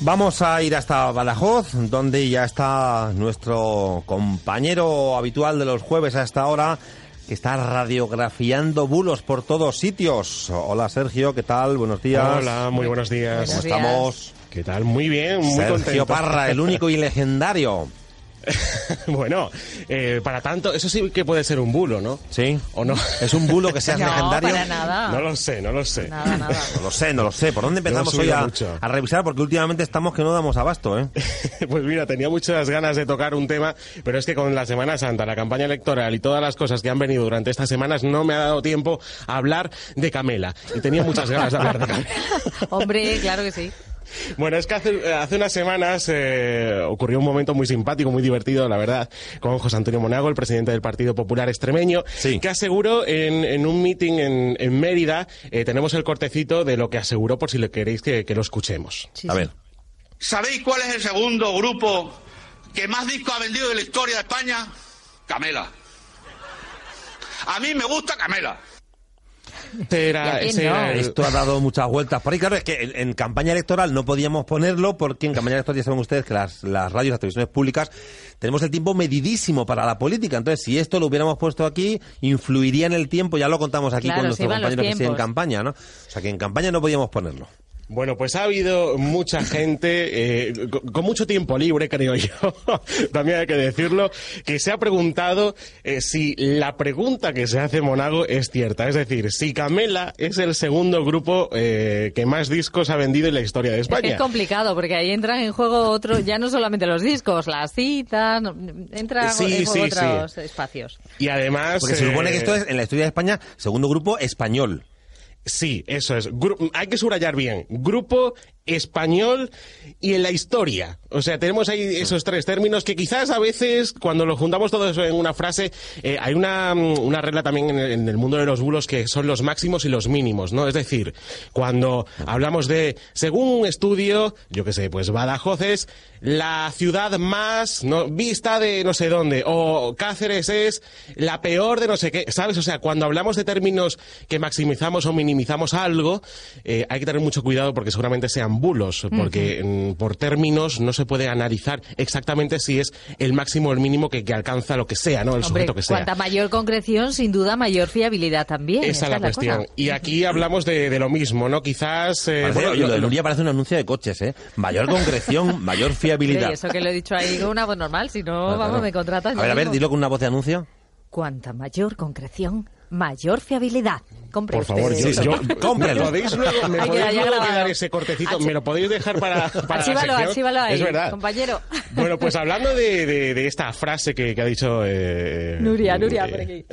Vamos a ir hasta Badajoz, donde ya está nuestro compañero habitual de los jueves a esta hora, que está radiografiando bulos por todos sitios. Hola Sergio, ¿qué tal? Buenos días. Hola, muy buenos días. ¿Cómo estamos? ¿Qué tal? Muy bien, muy Sergio contento. Parra, el único y legendario. bueno, eh, para tanto, eso sí que puede ser un bulo, ¿no? ¿Sí? ¿O no? ¿Es un bulo que seas no, legendario? para nada. No lo sé, no lo sé. Nada, nada. No lo sé, no lo sé. ¿Por dónde empezamos hoy a, a revisar? Porque últimamente estamos que no damos abasto, ¿eh? Pues mira, tenía muchas ganas de tocar un tema, pero es que con la Semana Santa, la campaña electoral y todas las cosas que han venido durante estas semanas, no me ha dado tiempo a hablar de Camela. Y tenía muchas ganas de hablar de Camela. Hombre, claro que sí. Bueno, es que hace, hace unas semanas eh, ocurrió un momento muy simpático, muy divertido, la verdad, con José Antonio Monago, el presidente del Partido Popular Extremeño, Sí. que aseguró en, en un meeting en, en Mérida, eh, tenemos el cortecito de lo que aseguró por si le queréis que, que lo escuchemos. Sí, A ver. ¿Sabéis cuál es el segundo grupo que más discos ha vendido de la historia de España? Camela. A mí me gusta Camela. Ese era- Y a quién ese no. era el- Esto ha dado muchas vueltas por ahí. Claro, es que en, en campaña electoral no podíamos ponerlo porque en campaña electoral ya saben ustedes que las, las radios, las televisiones públicas, tenemos el tiempo medidísimo para la política. Entonces, si esto lo hubiéramos puesto aquí, influiría en el tiempo. Ya lo contamos aquí Claro, con nuestro compañero que sigue en campaña, ¿no? O sea, que en campaña no podíamos ponerlo. Bueno, pues ha habido mucha gente eh, con, mucho tiempo libre, creo yo, también hay que decirlo, que se ha preguntado eh, si la pregunta que se hace Monago es cierta. Es decir, si Camela es el segundo grupo eh, que más discos ha vendido en la historia de Es que España. es complicado porque ahí entran en juego otros, ya no solamente los discos, las citas, no- entran Sí, en juego sí, otros espacios. Y además... Porque se supone que eh, esto es, en la historia de España, segundo grupo español. Sí, eso es. Gru- hay que subrayar bien. Grupo español y en la historia. O sea, tenemos ahí esos tres términos que quizás a veces, cuando lo juntamos todo eso en una frase, eh, hay una, mm, una regla también en el, en el mundo de los bulos que son los máximos y los mínimos, ¿no? Es decir, cuando hablamos de, según un estudio, yo qué sé, pues Badajoz es la ciudad más no, vista de no sé dónde, o Cáceres es la peor de no sé qué, ¿sabes? O sea, cuando hablamos de términos que maximizamos o minimizamos algo, eh, hay que tener mucho cuidado porque seguramente sean bulos, porque mm, por términos no se puede analizar exactamente si es el máximo o el mínimo que, que alcanza lo que sea, ¿no? El Hombre, sujeto que sea. cuanta mayor concreción, sin duda mayor fiabilidad también. Esa es la cuestión. cosa. Y aquí hablamos de, de lo mismo, ¿no? Quizás... eh, Parece- bueno, lo parece un anuncio de coches, ¿eh? Mayor concreción, mayor fiabilidad. eso que lo he dicho ahí con una voz normal, si no, vamos, me contratas. A ver, a ver, dilo con una voz de anuncio. Cuanta mayor concreción, mayor fiabilidad. Compre Por favor, yo, yo- Cómprelo. ¿Me podéis luego, me Ay, podéis queda ya luego grabado. quedar ese cortecito? ¿Me lo podéis dejar para, para Archívalo, la sección? archívalo ahí, Es verdad. compañero. Bueno, pues hablando de, de- de esta frase que, que ha dicho... eh, Nuria, Nuria, eh, por aquí.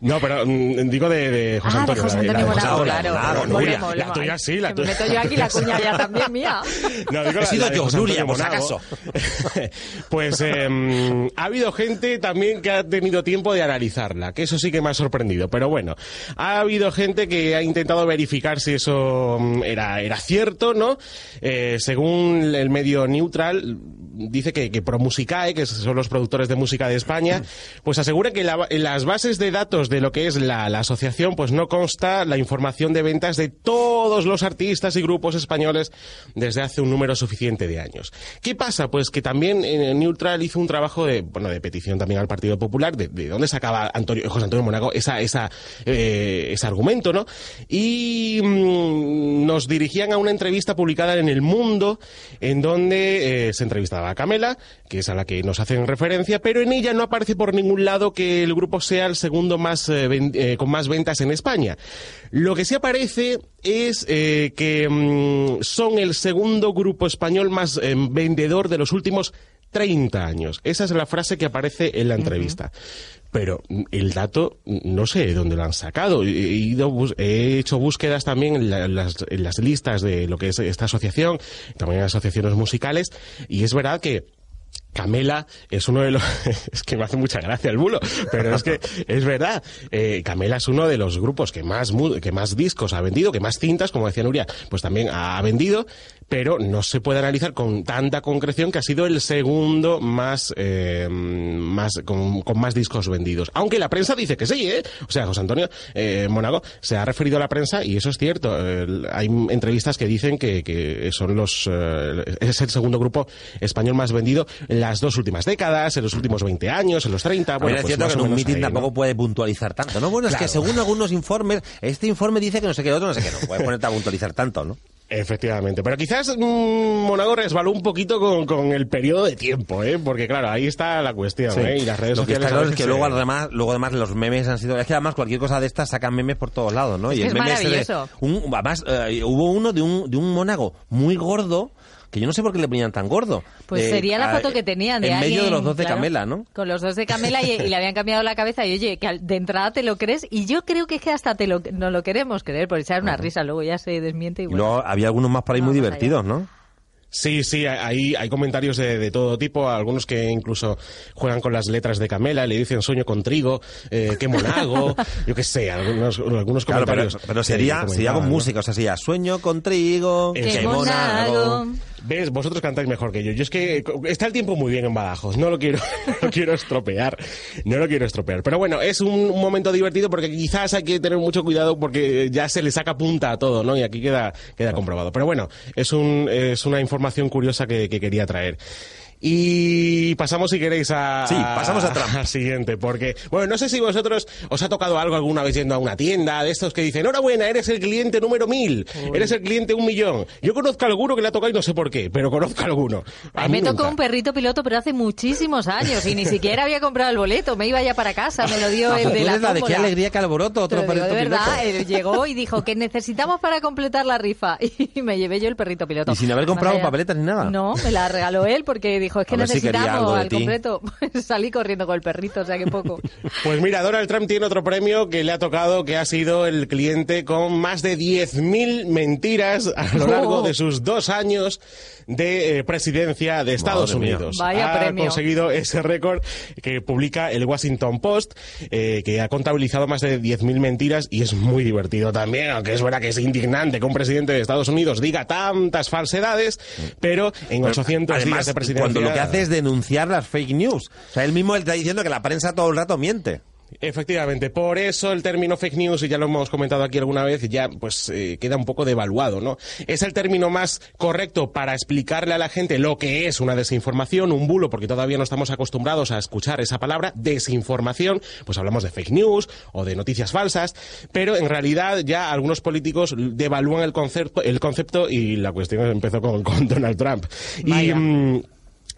no, pero mm, digo de, de José ah, Antonio. de José la la Antonio claro. Monago, Volvemos, Nuria. La tuya sí, la tuya. Me meto yo aquí la cuña ya también mía. No, digo He la- sido la yo, José Nuria, por acaso. pues eh, ha habido gente también que ha tenido tiempo de analizarla, que eso sí que me me ha sorprendido. Pero bueno, ha habido gente que ha intentado verificar si eso mm, era, era cierto, ¿no? Eh, según el medio neutral, dice que, que ProMusicae, que son los productores de música de España, pues asegura que la- en las bases de datos de lo que es la, la asociación, pues no consta la información de ventas de todos los artistas y grupos españoles desde hace un número suficiente de años. ¿Qué pasa? Pues que también eh, Neutral hizo un trabajo de, bueno, de petición también al Partido Popular, de, de dónde sacaba Antonio, José Antonio Monago esa, esa, eh, ese argumento, ¿no? Y mm, nos dirigían a una entrevista publicada en El Mundo, en donde eh, se entrevistaba a Camela, que es a la que nos hacen referencia, pero en ella no aparece por ningún lado que el grupo sea el segundo más eh, con más ventas en España. Lo que sí aparece es que mm, son el segundo grupo español más vendedor de los últimos 30 años. Esa es la frase que aparece en la entrevista. Pero el dato no sé de dónde lo han sacado. He, ido he hecho búsquedas también en, la- en las, en las listas de lo que es esta asociación, también en asociaciones musicales, y es verdad que Camela es uno de los... es que me hace mucha gracia el bulo, pero es que es verdad. Eh, Camela es uno de los grupos que más, que más discos ha vendido, que más cintas, como decía Nuria, pues también ha vendido, pero no se puede analizar con tanta concreción que ha sido el segundo más, eh, más con, más discos vendidos. Aunque la prensa dice que sí, ¿eh? O sea, José Antonio eh, Monago se ha referido a la prensa y eso es cierto. Hay entrevistas que dicen que, que son los... eh, es el segundo grupo español más vendido en las dos últimas décadas, en los últimos 20 años, en los 30. Bueno, es pues cierto que en un mitin tampoco puede puntualizar tanto, ¿no? Bueno, es que según algunos informes, este informe dice que no sé qué, otro no sé qué, no puedes ponerte a puntualizar tanto, ¿no? Efectivamente, pero quizás mm, Monago resbaló un poquito con, con el periodo de tiempo, ¿eh? Porque claro, ahí está la cuestión, ¿eh? Y las redes Lo que sociales... está claro es que luego además, luego además los memes han sido, es que además cualquier cosa de estas sacan memes por todos lados, ¿no? Es y que el es meme ese de maravilloso. un, además eh, hubo uno de un de un monago muy gordo que yo no sé por qué le ponían tan gordo. Pues De- sería la a- foto que tenían de en medio de los dos de claro, Camela, ¿no? Con los dos de Camela y, y le habían cambiado la cabeza y oye, que de entrada te lo crees y yo creo que es que hasta te lo, no lo queremos creer por echar una risa, luego ya se desmiente y Y bueno. luego había algunos más por ahí muy allá. divertidos, ¿no? Sí, sí, hay, hay comentarios de, de todo tipo, algunos que incluso juegan con las letras de Camela, le dicen sueño con trigo, eh, qué monago, yo qué sé, algunos, algunos Claro, comentarios. pero sería, sería con música, o sea, sería sueño con trigo, Qué qué monago. ¿Ves? Vosotros cantáis mejor que yo. Yo es que eh, está el tiempo muy bien en Badajoz. No lo quiero, no lo quiero estropear. No lo quiero estropear. Pero bueno, es un, momento divertido porque quizás hay que tener mucho cuidado porque ya se le saca punta a todo, ¿no? Y aquí queda, queda comprobado. Pero bueno, es, un, es una información curiosa que, que quería traer. Y pasamos, si queréis, a... Sí, pasamos a Trump. al siguiente, porque, bueno, no sé si vosotros os ha tocado algo alguna vez yendo a una tienda de estos que dicen, enhorabuena, eres el cliente número mil, eres el cliente un millón. Yo conozco a alguno que le ha tocado y no sé por qué, pero conozco a alguno. A mí me nunca. tocó un perrito piloto, pero hace muchísimos años y ni siquiera había comprado el boleto. Me iba ya para casa, me lo dio Ah, el de la de qué alegría, qué alboroto, otro lo digo perrito de verdad, piloto. él llegó y dijo que necesitamos para completar la rifa y me llevé yo el perrito piloto. Y sin haber comprado papeletas ni nada. No, me la regaló él porque dijo es que si necesitamos de al completo. Pues salí corriendo con el perrito, o sea que poco. Pues mira, Donald Trump tiene otro premio que le ha tocado, que ha sido el cliente con más de 10.000 mentiras a lo largo Oh. de sus dos años de eh, presidencia de Estados Madre mía. Unidos. Vaya ha premio. conseguido ese récord que publica el Washington Post, eh, que ha contabilizado más de 10.000 mentiras y es muy divertido también, aunque es verdad que es indignante que un presidente de Estados Unidos diga tantas falsedades, pero en 800 días Además, de presidencia... lo que hace es denunciar las fake news. O sea, él mismo está diciendo que la prensa todo el rato miente. Efectivamente, por eso el término fake news, y ya lo hemos comentado aquí alguna vez, ya pues eh, queda un poco devaluado, ¿no? Es el término más correcto para explicarle a la gente lo que es una desinformación, un bulo, porque todavía no estamos acostumbrados a escuchar esa palabra, desinformación, pues hablamos de fake news o de noticias falsas, pero en realidad ya algunos políticos devalúan el concepto, el concepto y la cuestión empezó con, con Donald Trump. Y, Vaya.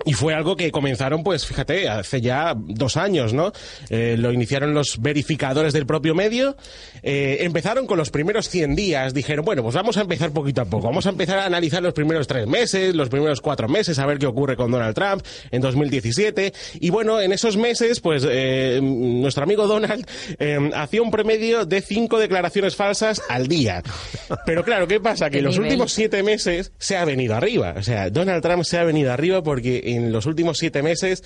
Y fue algo que comenzaron, pues fíjate, hace ya dos años, ¿no? Eh, lo iniciaron los verificadores del propio medio. eh, empezaron con los primeros 100 días. Dijeron, bueno, pues vamos a empezar poquito a poco. Vamos a empezar a analizar los primeros tres meses, los primeros cuatro meses, a ver qué ocurre con Donald Trump en 2017. Y bueno, en esos meses, pues eh, nuestro amigo Donald eh, hacía un promedio de cinco declaraciones falsas al día. Pero claro, ¿qué pasa? Que ¿Qué los nivel? últimos siete meses se ha venido arriba. O sea, Donald Trump se ha venido arriba porque en los últimos siete meses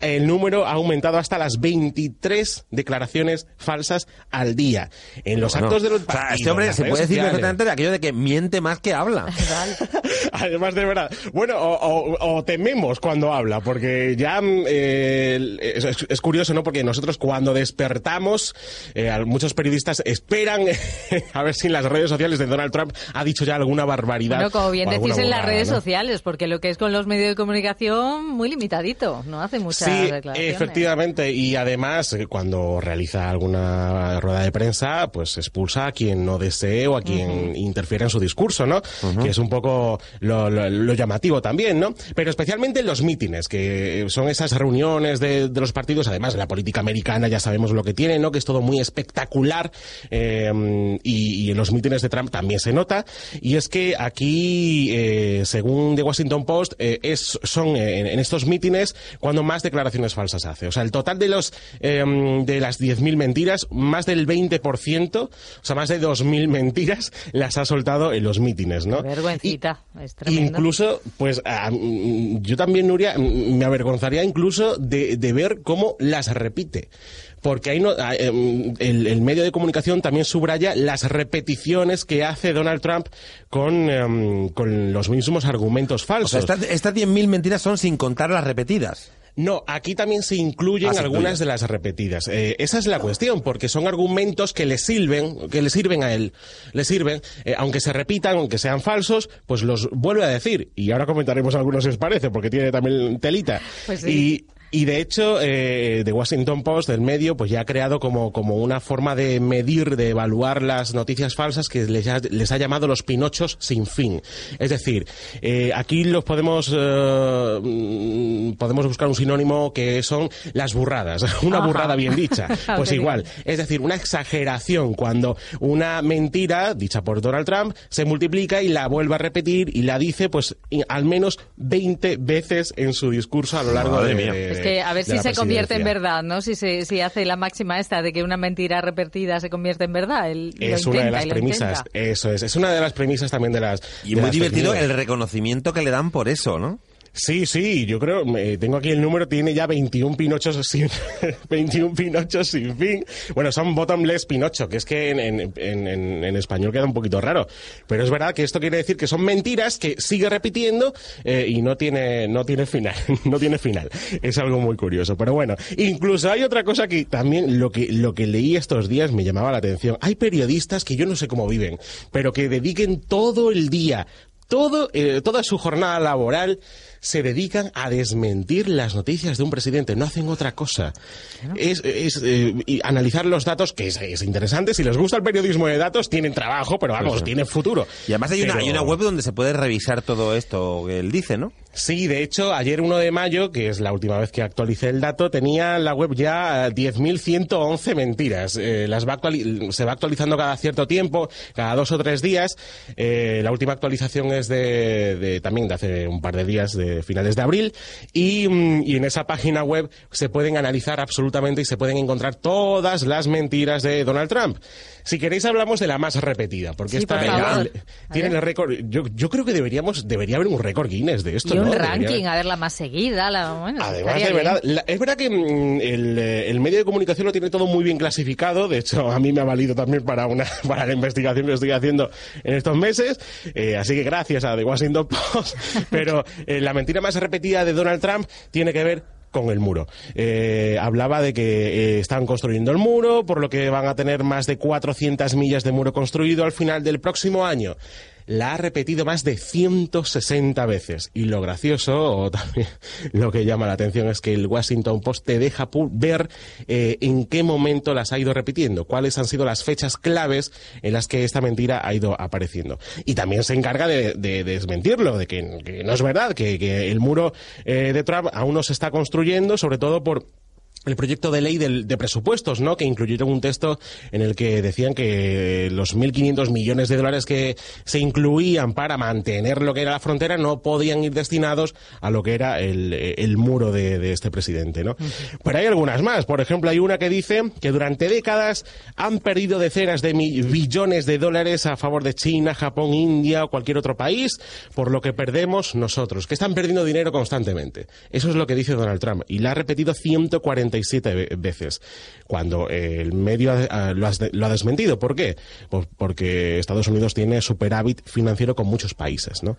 el número ha aumentado hasta las 23 declaraciones falsas al día. En los Bueno, actos de los o sea, partidos, este hombre se puede decir perfectamente de aquello de que miente más que habla. Además de verdad. Bueno, o, o- o tememos cuando habla, porque ya eh, es, es- curioso, ¿no? Porque nosotros cuando despertamos, eh, muchos periodistas esperan a ver si en las redes sociales de Donald Trump ha dicho ya alguna barbaridad. Bueno, como bien decís en las redes ¿no? sociales, porque lo que es con los medios de comunicación, muy limitadito, no hace muchas Sí, declaraciones. efectivamente. Y además, eh, cuando realiza alguna rueda de prensa, pues expulsa a quien no desee o a quien interfiere en su discurso, ¿no? Que es un poco lo, lo- lo llamativo también, ¿no? Pero especialmente en los mítines, que son esas reuniones de, de los partidos, además la política americana ya sabemos lo que tiene, ¿no? Que es todo muy espectacular eh, y, y en los mítines de Trump también se nota. Y es que aquí, eh, según The Washington Post, eh, es, son eh, en, en estos mítines cuando más declaraciones falsas hace. O sea, el total de los eh, de las 10.000 mentiras, más del 20%, o sea, más de 2.000 mentiras las ha soltado en los mítines, ¿no? Qué vergüencita, es tremendo. Incluso, pues a- yo también, Nuria, me avergonzaría incluso de, de ver cómo las repite. Porque ahí no, ah, em, el, el medio de comunicación también subraya las repeticiones que hace Donald Trump con, em, con los mismos argumentos O falsos. sea, estas, estas 10.000 mentiras son sin contar las repetidas. No, aquí también se incluyen Ah, algunas de las repetidas. Eh, esa es la cuestión, porque son argumentos que le sirven, que le sirven a él, le sirven, eh, aunque se repitan, aunque sean falsos, pues los vuelve a decir. Y ahora comentaremos algunos si os parece, porque tiene también telita. Pues sí. Y de hecho, eh, The Washington Post, el medio, pues ya ha creado como, como una forma de medir, de evaluar las noticias falsas que les ha, les ha llamado los pinochos sin fin. Es decir, eh, aquí los podemos, eh, mm, podemos buscar un sinónimo que son las burradas. Una Ajá. burrada bien dicha. Pues igual. Es decir, una exageración cuando una mentira dicha por Donald Trump se multiplica y la vuelve a repetir y la dice pues i- al menos 20 veces en su discurso a lo largo Madre de, mía. Es que a ver si se convierte en verdad, ¿no? Si se si hace la máxima esta de que una mentira repetida se convierte en verdad. Él lo Es una de intenta las y lo premisas, intenta. eso es, es una de las premisas también de las Y de muy las divertido el reconocimiento que le dan por eso, ¿no? Sí, sí, yo creo, me- tengo aquí el número, tiene ya 21 pinochos sin, 21 pinochos sin fin. Bueno, son bottomless pinocho, que es que en- en- en español queda un poquito raro. Pero es verdad que esto quiere decir que son mentiras que sigue repitiendo eh, y no tiene, no tiene final, no tiene final. Es algo muy curioso. Pero bueno, incluso hay otra cosa que también lo que, lo que leí estos días me llamaba la atención. Hay periodistas que yo no sé cómo viven, pero que dediquen todo el día todo, eh, toda su jornada laboral se dedican a desmentir las noticias de un presidente. No hacen otra cosa. Es, es, eh, y analizar los datos, que es, es interesante. Si les gusta el periodismo de datos, tienen trabajo, pero vamos, sí. tienen futuro. Y además hay una, hay una web donde se puede revisar todo esto que él dice, ¿no? Sí, de hecho, ayer 1 de mayo, que es la última vez que actualicé el dato, tenía la web ya eh, 10.111 mentiras. Eh, las va se va actualizando cada cierto tiempo, cada dos o tres días. Eh, la última actualización es de, de- también de hace un par de días, de finales de abril. Y, mm, y en esa página web se pueden analizar absolutamente y se pueden encontrar todas las mentiras de Donald Trump. Si queréis hablamos de la más repetida, porque Sí, esta por tiene el récord. Yo, yo creo que deberíamos, debería haber un récord Guinness de esto. ¿no? Debería ranking, a ver la más seguida. La, bueno, Además, de verdad, la- es verdad que mm, el, eh, el medio de comunicación lo tiene todo muy bien clasificado. De hecho, a mí me ha valido también para una para la investigación que estoy haciendo en estos meses. Eh, así que gracias a The Washington Post. Pero eh, la mentira más repetida de Donald Trump tiene que ver con el muro. Eh, hablaba de que eh, están construyendo el muro, por lo que van a tener más de 400 millas de muro construido al final del próximo año. La ha repetido más de 160 veces. Y lo gracioso, o también lo que llama la atención, es que el Washington Post te deja ver eh, en qué momento las ha ido repitiendo, cuáles han sido las fechas claves en las que esta mentira ha ido apareciendo. Y también se encarga de, de desmentirlo, de que, no es verdad, que, que el muro eh, de Trump aún no se está construyendo, sobre todo por el proyecto de ley de, presupuestos, ¿no? que incluyeron un texto en el que decían que los 1.500 millones de dólares que se incluían para mantener lo que era la frontera no podían ir destinados a lo que era el, muro de, este presidente. ¿no? Pero hay algunas más. Por ejemplo, hay una que dice que durante décadas han perdido decenas de billones de dólares a favor de China, Japón, India o cualquier otro país, por lo que perdemos nosotros, que están perdiendo dinero constantemente. Eso es lo que dice Donald Trump. Y la ha repetido 140 47 veces, cuando el medio lo, ha desmentido. ¿Por qué? Pues porque Estados Unidos tiene superávit financiero con muchos países, ¿no?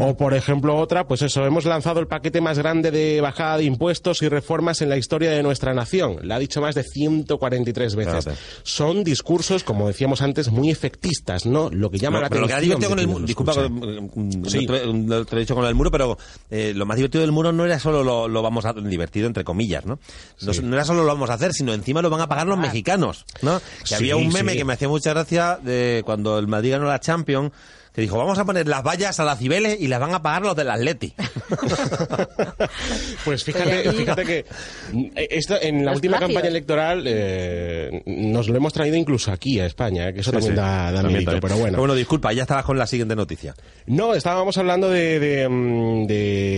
O, por ejemplo, otra, pues eso, hemos lanzado el paquete más grande de bajada de impuestos y reformas en la historia de nuestra nación. La ha dicho más de 143 veces. Son discursos, como decíamos antes, muy efectistas, ¿no? Lo que llama la atención. Lo que ha divertido con el muro, disculpa, sí. lo, mm, he dicho con el muro, pero eh, lo más divertido del muro no era solo lo, lo vamos a divertido, entre comillas, ¿no? No, no era solo lo vamos a hacer, sino encima lo van a pagar los mexicanos, ¿no? Que Sí, había un meme sí. que me hacía mucha gracia de cuando el Madrid ganó la Champions que dijo, vamos a poner las vallas a las Cibeles y las van a pagar los del Atleti. Pues fíjate, fíjate que esto en la Los última plagios. campaña electoral eh, nos lo hemos traído incluso aquí a España, eh, que eso también Sí, da, da También, mérito, también. pero bueno. bueno, disculpa, ya estabas con la siguiente noticia. No, estábamos hablando de, de, mm,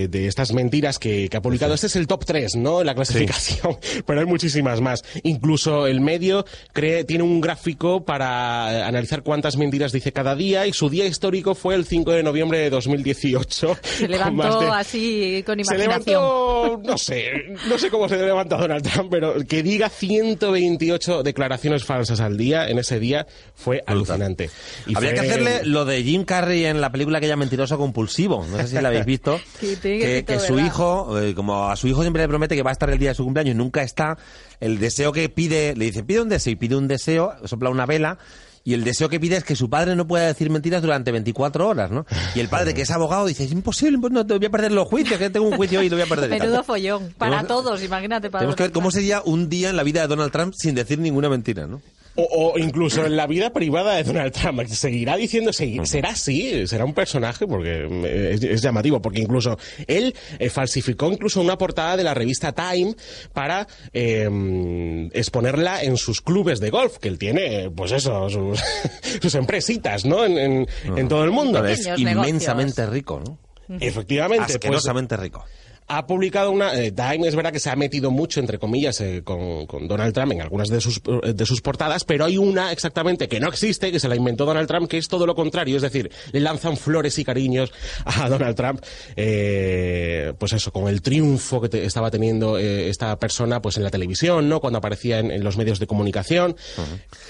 de- de estas mentiras que, que ha publicado. Este es el top 3, ¿no? La clasificación, pero hay muchísimas más. Incluso el medio cree, tiene un gráfico para analizar cuántas mentiras dice cada día y su día histórico fue el 5 de noviembre de 2018. Se con levantó de- así con se imaginación. levantó, no sé, no sé cómo se levanta Donald Trump, pero que diga 128 declaraciones falsas al día en ese día fue alucinante. Y Habría fue- que hacerle lo de Jim Carrey en la película aquella Mentiroso Compulsivo. No sé si la habéis visto. Que su hijo, eh, como a su hijo siempre le promete que va a estar el día de su cumpleaños y nunca está, el deseo que pide, le dice, pide un deseo y pide un deseo, sopla una vela. Y el deseo que pide es que su padre no pueda decir mentiras durante 24 horas, ¿no? Y el padre, que es abogado, dice, es imposible, pues no, te voy a perder los juicios, que tengo un juicio hoy y lo voy a perder. Menudo follón. Para Tenemos- todos, imagínate. Para Tenemos que ver cómo sería un día en la vida de Donald Trump sin decir ninguna mentira, ¿no? O, o incluso en la vida privada de Donald Trump. Seguirá diciendo, será así, será un personaje, porque eh, es, es llamativo, porque incluso él eh, falsificó incluso una portada de la revista Time para eh, exponerla en sus clubes de golf, que él tiene, pues eso, sus, sus empresitas, ¿no? En, en- en todo el mundo. Es inmensamente rico, ¿no? Efectivamente, pues, Asquerosamente rico. Ha publicado una. eh, Time es verdad que se ha metido mucho, entre comillas, eh, con, con Donald Trump en algunas de sus, eh, de sus portadas, pero hay una exactamente que no existe, que se la inventó Donald Trump, que es todo lo contrario. Es decir, le lanzan flores y cariños a Donald Trump, eh, pues eso, con el triunfo que te- estaba teniendo eh, esta persona pues en la televisión, ¿no? Cuando aparecía en, en los medios de comunicación.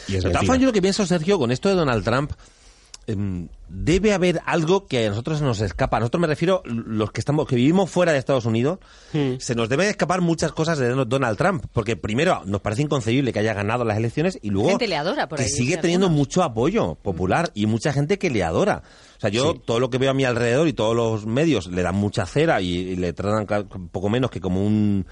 Y es todas mentira. yo lo que pienso, Sergio, con esto de Donald Trump, debe haber algo que a nosotros nos escapa. A nosotros me refiero, los que estamos, que vivimos fuera de Estados Unidos, se nos debe escapar muchas cosas de Donald Trump. Porque primero, nos parece inconcebible que haya ganado las elecciones y luego Gente le adora por que ahí, sigue sí, teniendo algunos. mucho apoyo popular y mucha gente que le adora. O sea, yo todo lo que veo a mi alrededor y todos los medios le dan mucha cera y, y le tratan poco menos que como un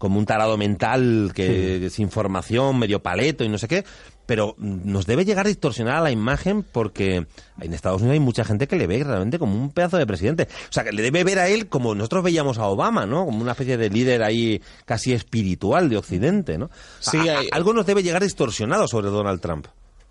como un tarado mental que es información, medio paleto y no sé qué, pero nos debe llegar a distorsionar a la imagen porque en Estados Unidos hay mucha gente que le ve realmente como un pedazo de presidente. O sea, que le debe ver a él como nosotros veíamos a Obama, ¿no? Como una especie de líder ahí casi espiritual de Occidente, ¿no? Sí, hay- algo nos debe llegar distorsionado sobre Donald Trump.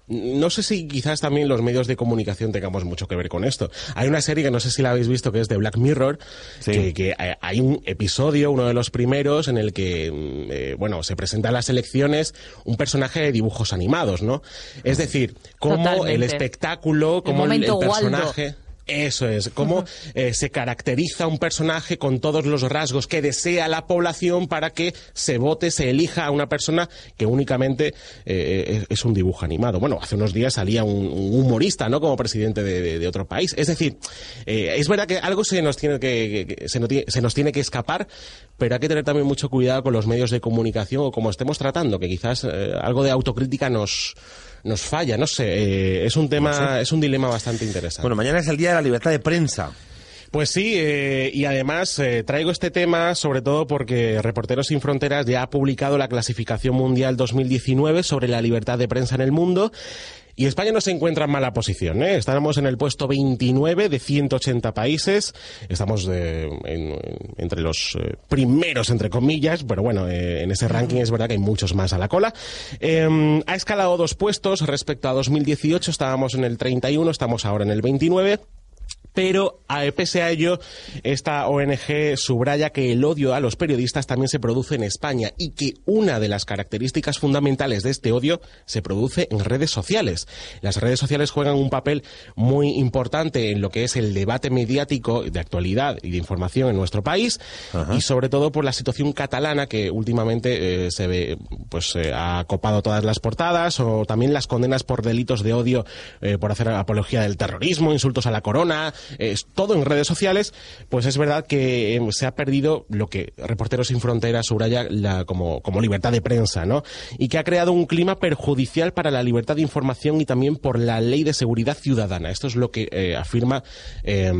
No sé si quizás también los medios de comunicación tengamos mucho que ver con esto. Hay una serie que no sé si la habéis visto que es de Black Mirror, Sí. que, que hay- un episodio, uno de los primeros, en el que, mm, eh, bueno, se presenta en las elecciones un personaje de dibujos animados, ¿no? Es decir, cómo Totalmente. el espectáculo, cómo el, el Waldo. Eso es, cómo eh, se caracteriza un personaje con todos los rasgos que desea la población para que se vote, se elija a una persona que únicamente eh, es es un dibujo animado. Bueno, hace unos días salía un, un humorista, ¿no? Como presidente de, de- de otro país. Es decir, eh, es verdad que algo se nos tiene que, que- que- se, nos tiene, se nos tiene que escapar, pero hay que tener también mucho cuidado con los medios de comunicación o como estemos tratando, que quizás eh, algo de autocrítica nos nos falla, no sé, eh, es un tema, es un dilema bastante interesante. Bueno, mañana es el día de la libertad de prensa. Pues sí, eh, y además eh, traigo este tema sobre todo porque Reporteros Sin Fronteras ya ha publicado la clasificación mundial 2019 sobre la libertad de prensa en el mundo. Y España no se encuentra en mala posición. ¿eh? Estamos en el puesto 29 de 180 países. Estamos de- en- entre los eh, primeros, entre comillas. Pero bueno, eh, en ese ranking es verdad que hay muchos más a la cola. Eh, ha escalado dos puestos respecto a 2018. Estábamos en el 31, estamos ahora en el 29. Pero a- pese a ello, esta ONG subraya que el odio a los periodistas también se produce en España y que una de las características fundamentales de este odio se produce en redes sociales. Las redes sociales juegan un papel muy importante en lo que es el debate mediático de actualidad y de información en nuestro país y sobre todo por la situación catalana que últimamente eh, se ve pues eh, ha copado todas las portadas o también las condenas por delitos de odio eh, por hacer apología del terrorismo, insultos a la corona, es todo en redes sociales, pues es verdad que eh, se ha perdido lo que Reporteros Sin Fronteras subraya la- como, como libertad de prensa, ¿no? Y que ha creado un clima perjudicial para la libertad de información y también por la ley de seguridad ciudadana. Esto es lo que eh, afirma eh,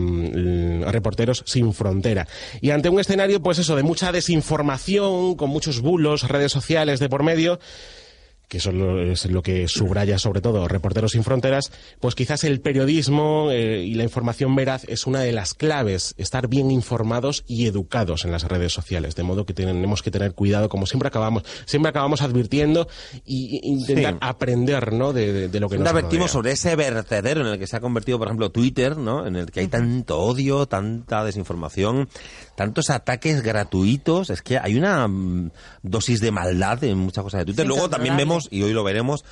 Reporteros Sin Frontera. Y ante un escenario, pues eso, de mucha desinformación, con muchos bulos, redes sociales de por medio, que eso es lo que subraya sobre todo Reporteros Sin Fronteras, pues quizás el periodismo eh, y la información veraz es una de las claves, estar bien informados y educados en las redes sociales, de modo que tenemos que tener cuidado, como siempre acabamos, siempre acabamos advirtiendo y, y intentar Sí. aprender, ¿no? De, de- de lo que Siempre nos advertimos rodea. sobre ese vertedero en el que se ha convertido, por ejemplo, Twitter, ¿no? En el que hay tanto odio, tanta desinformación, tantos ataques gratuitos. Es que hay una mm, dosis de maldad en muchas cosas de Twitter. Sí, Luego también incontrolable. Y hoy lo veremos,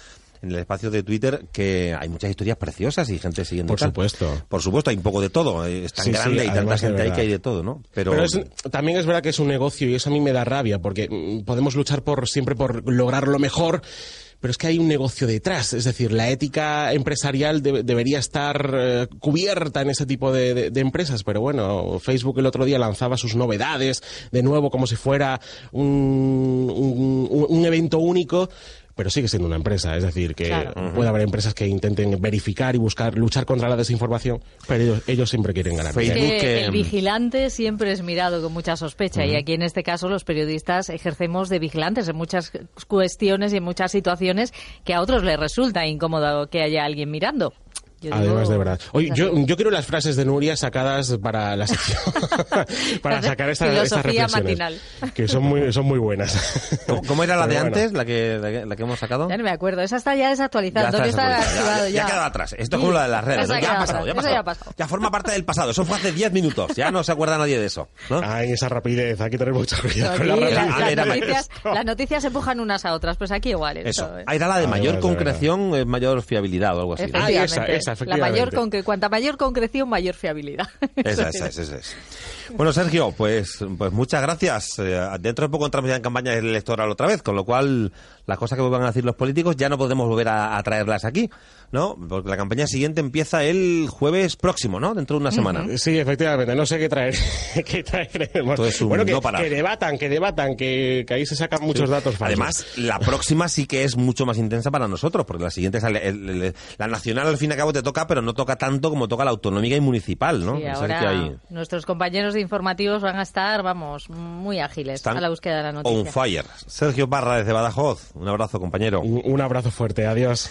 en el espacio de Twitter, que hay muchas historias preciosas y gente siguiendo. Por tal. supuesto. Por supuesto, hay un poco de todo. eh, Es tan Sí, sí, grande y tanta gente ahí que hay de todo, ¿no? Pero, Pero es- también es verdad que es un negocio y eso a mí me da rabia porque mm, podemos luchar por siempre por lograr lo mejor. Pero es que hay un negocio detrás, es decir, la ética empresarial de- debería estar eh, cubierta en ese tipo de, de- de empresas. Pero bueno, Facebook el otro día lanzaba sus novedades de nuevo como si fuera un, un- un- un evento único. Pero sigue siendo una empresa, es decir, que Claro. puede haber empresas que intenten verificar y buscar, luchar contra la desinformación, pero ellos, ellos siempre quieren ganar. Facebook- dinero. que que- el vigilante siempre es mirado con mucha sospecha y aquí en este caso los periodistas ejercemos de vigilantes en muchas cuestiones y en muchas situaciones que a otros les resulta incómodo que haya alguien mirando. Yo digo- Además, de verdad. Oye, yo, yo quiero las frases de Nuria sacadas para la sección. para sacar estas, estas reflexiones. matinal. Que son muy, son muy buenas. ¿Cómo, cómo era la Pero de bueno. antes, la que, la que, la que hemos sacado? Ya no me acuerdo, esa está ya desactualizada, Ya está desactualizada, ya, ya. ya quedado atrás. Esto es como la de las redes. Ya ha pasado, ya ha pasado. ya ha pasado. Ya forma parte del pasado. Eso fue hace 10 minutos. Ya no se acuerda nadie de eso. ¿no? Ay, esa rapidez. Hay que tener mucho cuidado Aquí con la las, rapidez. Las ver, a ver. noticias, las noticias se empujan unas a otras, pues aquí igual. Eso. ¿eh? Ahí era la de Ay, mayor concreción, eh, mayor fiabilidad o algo así. Ah, esa. Esa, La mayor concre- cuanta mayor concreción, mayor fiabilidad. Esa, esa, esa, esa es. Bueno, Sergio, pues, pues muchas gracias. Eh, dentro de poco entramos ya en campaña electoral otra vez, con lo cual las cosas que van a decir los políticos ya no podemos volver a, a traerlas aquí, ¿no? Porque la campaña siguiente empieza el jueves próximo, ¿no? Dentro de una semana. Sí, efectivamente, no sé qué traer. qué traeremos. Todo es un bueno, que, no que debatan, que debatan, que, que ahí se sacan muchos datos falsos. Además, la próxima sí que es mucho más intensa para nosotros, porque la siguiente es el- el- el- la nacional al fin y al cabo te toca, pero no toca tanto como toca la autonómica y municipal, ¿no? Sea, ahora que ahí nuestros compañeros de informativos van a estar, vamos, muy ágiles están a la búsqueda de la on noticia. fire. Sergio Parra desde Badajoz, un abrazo compañero. un, un abrazo fuerte, adiós.